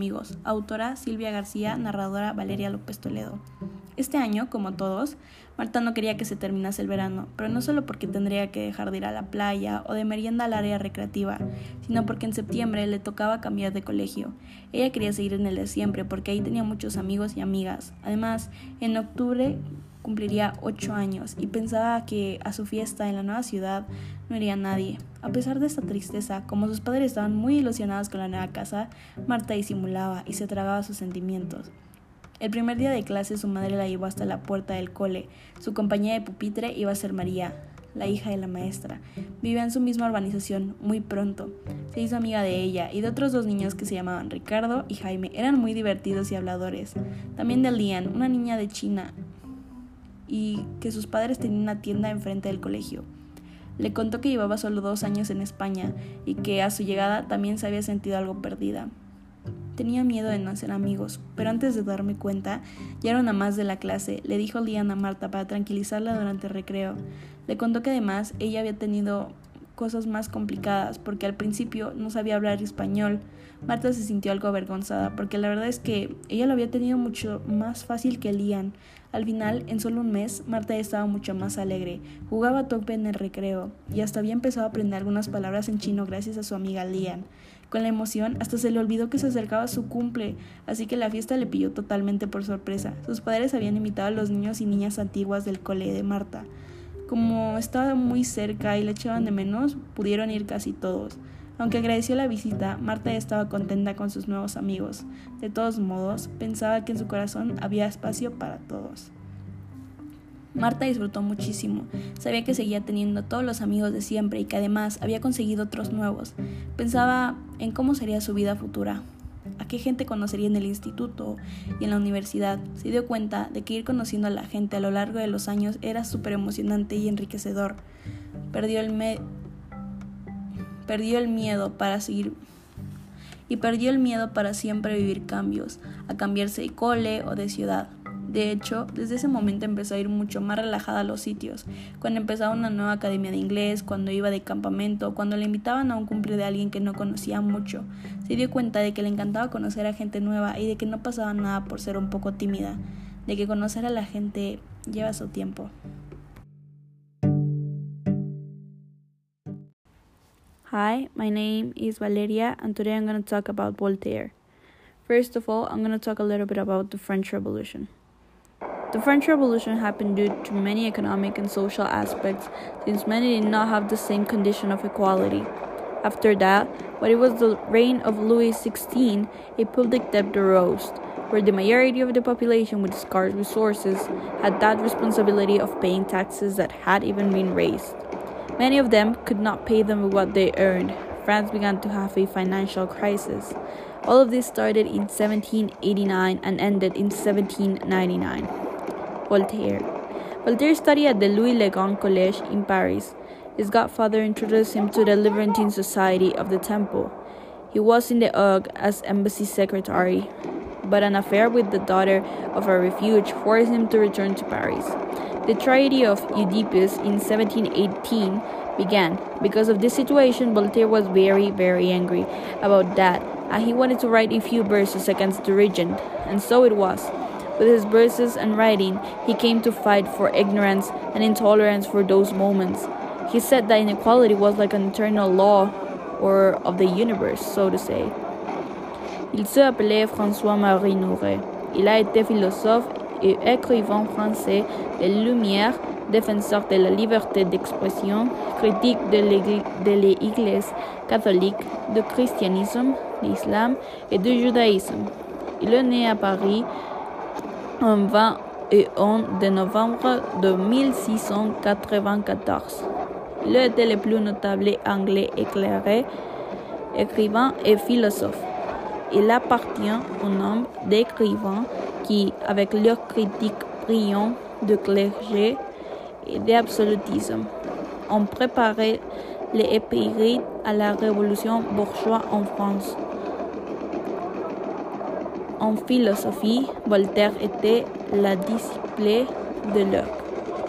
amigos, autora Silvia García, narradora Valeria López Toledo. Este año, como todos, Marta no quería que se terminase el verano, pero no solo porque tendría que dejar de ir a la playa o de merienda al área recreativa, sino porque en septiembre le tocaba cambiar de colegio. Ella quería seguir en el de siempre porque ahí tenía muchos amigos y amigas. Además, en octubre cumpliría ocho años y pensaba que a su fiesta en la nueva ciudad no iría nadie. A pesar de esta tristeza, como sus padres estaban muy ilusionados con la nueva casa, Marta disimulaba y se tragaba sus sentimientos. El primer día de clase su madre la llevó hasta la puerta del cole. Su compañía de pupitre iba a ser María, la hija de la maestra. Vivía en su misma urbanización muy pronto. Se hizo amiga de ella y de otros dos niños que se llamaban Ricardo y Jaime. Eran muy divertidos y habladores. También de Lian, una niña de China, y que sus padres tenían una tienda enfrente del colegio. Le contó que llevaba solo dos años en España y que a su llegada también se había sentido algo perdida. Tenía miedo de no hacer amigos, pero antes de darme cuenta, ya era una más de la clase, le dijo Liana a Marta para tranquilizarla durante el recreo. Le contó que además ella había tenido cosas más complicadas porque al principio no sabía hablar español. Marta se sintió algo avergonzada porque la verdad es que ella lo había tenido mucho más fácil que Lian. Al final, en solo un mes, Marta estaba mucho más alegre, jugaba a tope en el recreo y hasta había empezado a aprender algunas palabras en chino gracias a su amiga Lian. Con la emoción, hasta se le olvidó que se acercaba su cumple, así que la fiesta le pilló totalmente por sorpresa. Sus padres habían invitado a los niños y niñas antiguas del cole de Marta. Como estaba muy cerca y le echaban de menos, pudieron ir casi todos. Aunque agradeció la visita, Marta estaba contenta con sus nuevos amigos. De todos modos, pensaba que en su corazón había espacio para todos. Marta disfrutó muchísimo. Sabía que seguía teniendo todos los amigos de siempre y que además había conseguido otros nuevos. Pensaba en cómo sería su vida futura, a qué gente conocería en el instituto y en la universidad. Se dio cuenta de que ir conociendo a la gente a lo largo de los años era súper emocionante y enriquecedor. Perdió el, me perdió el miedo para seguir y perdió el miedo para siempre vivir cambios, a cambiarse de cole o de ciudad. De hecho, desde ese momento empezó a ir mucho más relajada a los sitios, cuando empezaba una nueva academia de inglés, cuando iba de campamento, cuando le invitaban a un cumple de alguien que no conocía mucho. Se dio cuenta de que le encantaba conocer a gente nueva y de que no pasaba nada por ser un poco tímida, de que conocer a la gente lleva su tiempo. Hi, my name is Valeria, and today I'm going to talk about Voltaire. First of all, I'm going to talk a little bit about the French Revolution. The French Revolution happened due to many economic and social aspects, since many did not have the same condition of equality. After that, when it was the reign of Louis XVI, a public debt arose, where the majority of the population with scarce resources had that responsibility of paying taxes that had even been raised. Many of them could not pay them with what they earned. France began to have a financial crisis. All of this started in 1789 and ended in 1799. Voltaire. Voltaire studied at the Louis Le Grand College in Paris. His godfather introduced him to the Libertine Society of the Temple. He was in the Hague as embassy secretary, but an affair with the daughter of a refuge forced him to return to Paris. The tragedy of Oedipus in 1718 began. Because of this situation, Voltaire was very, very angry about that, and he wanted to write a few verses against the regent, and so it was. With his verses and writing, he came to fight for ignorance and intolerance for those moments. He said that inequality was like an eternal law, or of the universe, so to say. Il se appelait François-Marie Nouret. Il a été philosophe et écrivain français de Lumière, défenseur de la liberté d'expression, critique de l'Église catholique, du christianisme, l'islam et du judaïsme. Il est né à Paris en 21 de novembre de 1694. Il était le plus notable anglais éclairé, écrivain et philosophe. Il appartient au nombre d'écrivains qui, avec leur critique brillante de clergé et d'absolutisme, ont préparé les à la révolution bourgeoise en France. En philosophie, Voltaire était la disciple de l'heure.